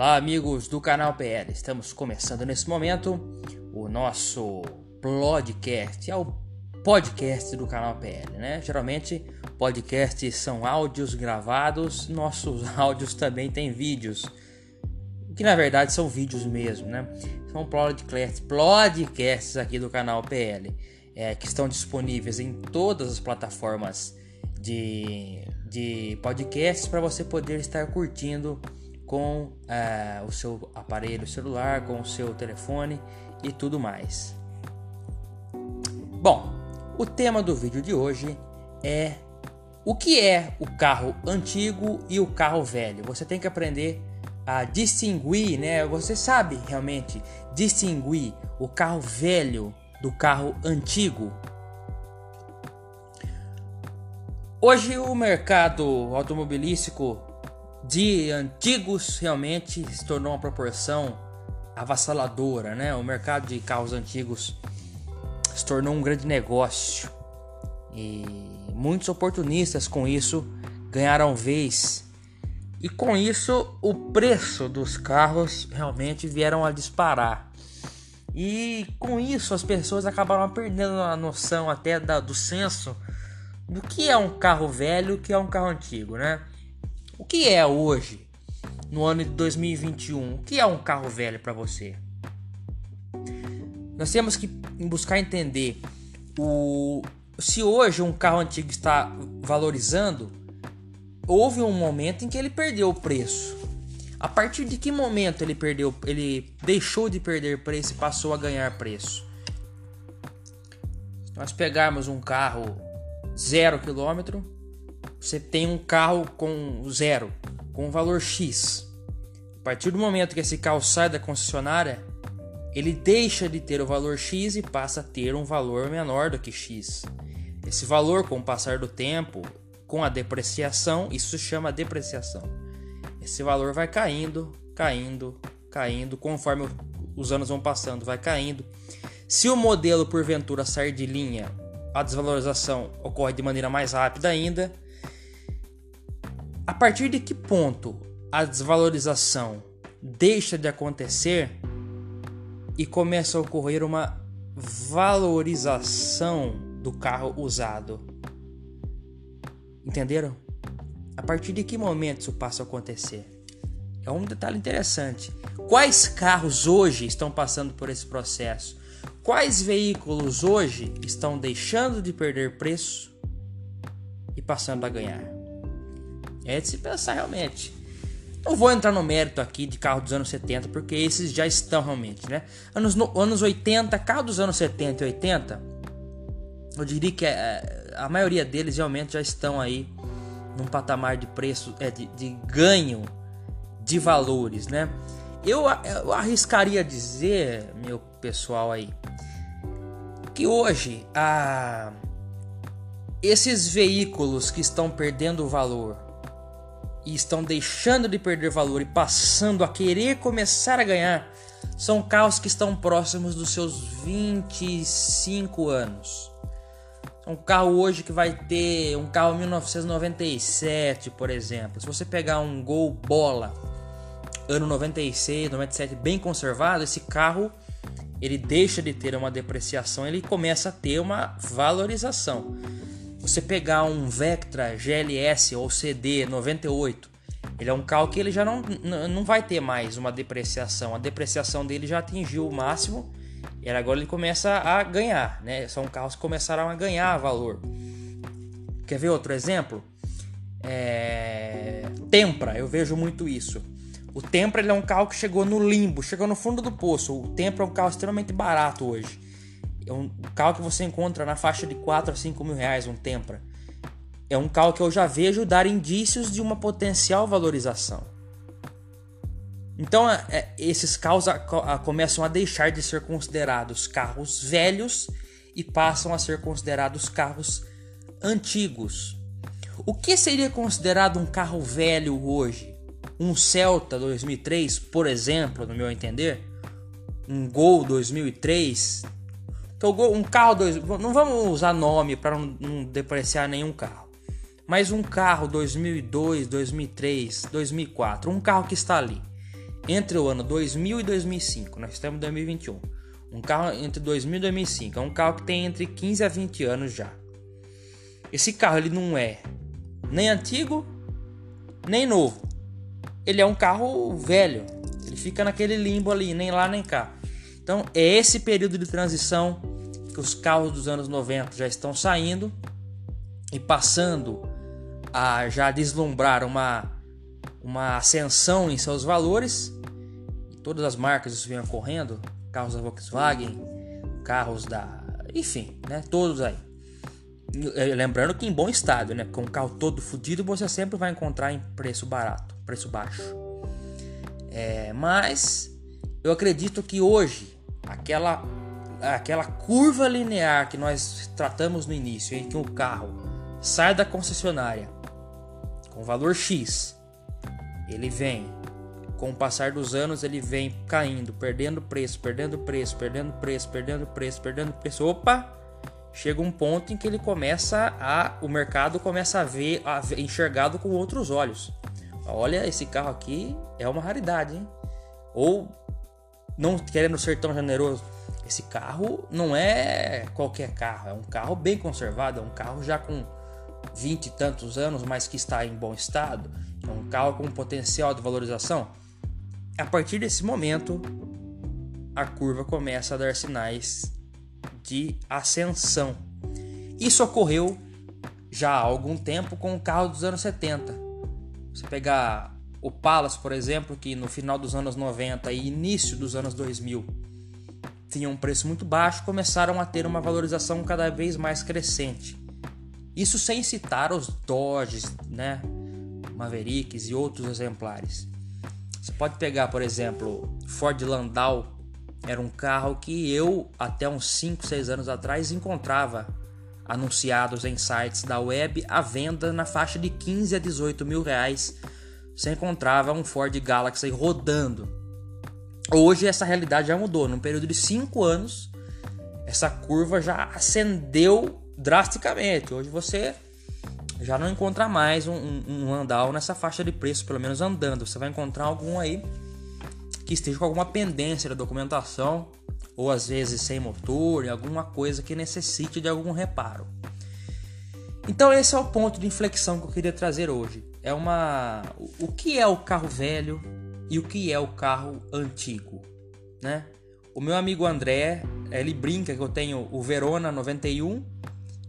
Olá, amigos do canal PL. Estamos começando nesse momento o nosso podcast, é o podcast do canal PL, né? Geralmente podcasts são áudios gravados, nossos áudios também têm vídeos, que na verdade são vídeos mesmo, né? São podcasts, podcasts aqui do canal PL, é, que estão disponíveis em todas as plataformas de, de podcasts para você poder estar curtindo com uh, o seu aparelho celular, com o seu telefone e tudo mais. Bom, o tema do vídeo de hoje é o que é o carro antigo e o carro velho. Você tem que aprender a distinguir, né? Você sabe realmente distinguir o carro velho do carro antigo. Hoje o mercado automobilístico de antigos realmente se tornou uma proporção avassaladora, né? O mercado de carros antigos se tornou um grande negócio e muitos oportunistas com isso ganharam vez. E com isso o preço dos carros realmente vieram a disparar. E com isso as pessoas acabaram perdendo a noção até da, do senso do que é um carro velho o que é um carro antigo, né? O que é hoje, no ano de 2021? O que é um carro velho para você? Nós temos que buscar entender o se hoje um carro antigo está valorizando, houve um momento em que ele perdeu o preço. A partir de que momento ele perdeu, ele deixou de perder preço e passou a ganhar preço? Nós pegarmos um carro zero quilômetro, você tem um carro com zero, com um valor X. A partir do momento que esse carro sai da concessionária, ele deixa de ter o valor X e passa a ter um valor menor do que X. Esse valor, com o passar do tempo, com a depreciação, isso se chama depreciação. Esse valor vai caindo, caindo, caindo, conforme os anos vão passando, vai caindo. Se o modelo porventura sair de linha, a desvalorização ocorre de maneira mais rápida ainda. A partir de que ponto a desvalorização deixa de acontecer e começa a ocorrer uma valorização do carro usado? Entenderam? A partir de que momento isso passa a acontecer? É um detalhe interessante. Quais carros hoje estão passando por esse processo? Quais veículos hoje estão deixando de perder preço e passando a ganhar? É de se pensar realmente. Não vou entrar no mérito aqui de carro dos anos 70, porque esses já estão realmente, né? Anos, no, anos 80, carro dos anos 70 e 80, eu diria que é, a maioria deles realmente já estão aí num patamar de preço, é, de, de ganho de valores, né? Eu, eu arriscaria dizer, meu pessoal aí, que hoje a, esses veículos que estão perdendo valor e estão deixando de perder valor e passando a querer começar a ganhar são carros que estão próximos dos seus 25 anos. Um carro hoje que vai ter um carro 1997, por exemplo. Se você pegar um Gol Bola ano 96, 97 bem conservado, esse carro ele deixa de ter uma depreciação, ele começa a ter uma valorização. Você pegar um Vectra GLS ou CD 98, ele é um carro que ele já não, não vai ter mais uma depreciação. A depreciação dele já atingiu o máximo e agora ele começa a ganhar, né? São carros que começaram a ganhar valor. Quer ver outro exemplo? É... Tempra, eu vejo muito isso. O Tempra é um carro que chegou no limbo, chegou no fundo do poço. O Tempra é um carro extremamente barato hoje. É um carro que você encontra na faixa de 4 a 5 mil reais, um Tempra. É um carro que eu já vejo dar indícios de uma potencial valorização. Então, é, é esses carros começam a deixar de ser considerados carros velhos e passam a ser considerados carros antigos. O que seria considerado um carro velho hoje? Um Celta 2003, por exemplo, no meu entender, um Gol 2003, então, um carro dois, não vamos usar nome para não, não depreciar nenhum carro. Mas um carro 2002, 2003, 2004, um carro que está ali entre o ano 2000 e 2005, nós estamos em 2021. Um carro entre 2000 e 2005 é um carro que tem entre 15 a 20 anos já. Esse carro ele não é nem antigo nem novo. Ele é um carro velho. Ele fica naquele limbo ali, nem lá nem cá. Então é esse período de transição que os carros dos anos 90 já estão saindo e passando a já deslumbrar uma, uma ascensão em seus valores. Todas as marcas isso vem ocorrendo, carros da Volkswagen, carros da, enfim, né, todos aí. Lembrando que em bom estado, né? Com o carro todo fodido, você sempre vai encontrar em preço barato, preço baixo. É, mas eu acredito que hoje aquela aquela curva linear que nós tratamos no início, em que o carro sai da concessionária com valor X, ele vem com o passar dos anos ele vem caindo, perdendo preço, perdendo preço, perdendo preço, perdendo preço, perdendo preço. Opa! Chega um ponto em que ele começa a o mercado começa a ver, a ver enxergado com outros olhos. Olha, esse carro aqui é uma raridade, hein? Ou não querendo ser tão generoso, esse carro não é qualquer carro, é um carro bem conservado, é um carro já com 20 e tantos anos, mas que está em bom estado, é um carro com potencial de valorização. A partir desse momento, a curva começa a dar sinais de ascensão. Isso ocorreu já há algum tempo com o carro dos anos 70. Você pegar o Palace, por exemplo, que no final dos anos 90 e início dos anos 2000 tinha um preço muito baixo, começaram a ter uma valorização cada vez mais crescente. Isso sem citar os Dodges, né, Mavericks e outros exemplares. Você pode pegar, por exemplo, Ford Landau, era um carro que eu até uns 5, 6 anos atrás encontrava anunciados em sites da web à venda na faixa de 15 a 18 mil reais. Você encontrava um Ford Galaxy rodando Hoje essa realidade já mudou. Num período de 5 anos, essa curva já ascendeu drasticamente. Hoje você já não encontra mais um, um, um nessa faixa de preço, pelo menos andando. Você vai encontrar algum aí que esteja com alguma pendência da documentação, ou às vezes sem motor, alguma coisa que necessite de algum reparo. Então esse é o ponto de inflexão que eu queria trazer hoje. É uma o que é o carro velho e o que é o carro antigo, né? O meu amigo André, ele brinca que eu tenho o Verona 91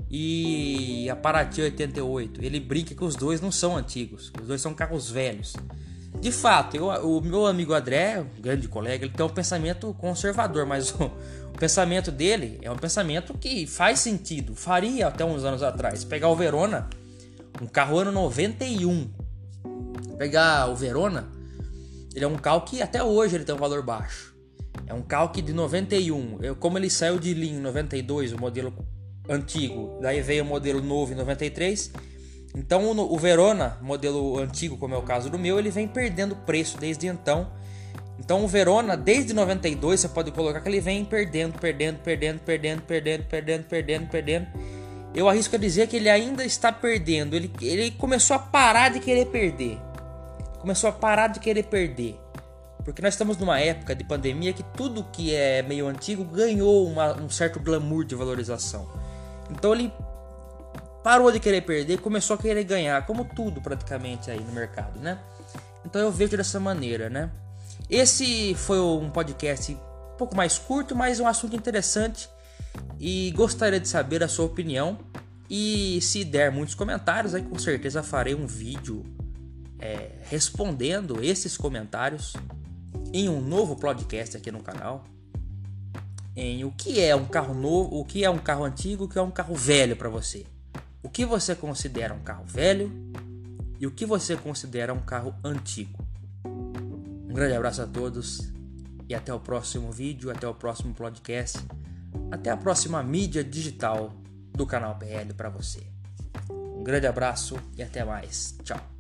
e a Paraty 88. Ele brinca que os dois não são antigos, os dois são carros velhos. De fato, eu, o meu amigo André, um grande colega, ele tem um pensamento conservador, mas o, o pensamento dele é um pensamento que faz sentido, faria até uns anos atrás. Pegar o Verona, um carro ano 91, pegar o Verona, ele é um carro que até hoje ele tem um valor baixo. É um carro que de 91, eu, como ele saiu de linha em 92, o modelo antigo, daí veio o modelo novo em 93. Então o, Verona, modelo antigo, como é o caso do meu, ele vem perdendo preço desde então. Então o Verona, desde 92, você pode colocar que ele vem perdendo, perdendo, perdendo, perdendo, perdendo, perdendo, perdendo, perdendo. Eu arrisco a dizer que ele ainda está perdendo. Ele, ele começou a parar de querer perder começou a parar de querer perder. Porque nós estamos numa época de pandemia que tudo que é meio antigo ganhou uma, um certo glamour de valorização. Então ele parou de querer perder começou a querer ganhar, como tudo praticamente aí no mercado, né? Então eu vejo dessa maneira, né? Esse foi um podcast um pouco mais curto, mas um assunto interessante e gostaria de saber a sua opinião. E se der muitos comentários, aí com certeza farei um vídeo é, respondendo esses comentários em um novo podcast aqui no canal. Em o que é um carro novo, o que é um carro antigo, o que é um carro velho para você. O que você considera um carro velho e o que você considera um carro antigo. Um grande abraço a todos e até o próximo vídeo, até o próximo podcast, até a próxima mídia digital do canal PL para você. Um grande abraço e até mais. Tchau.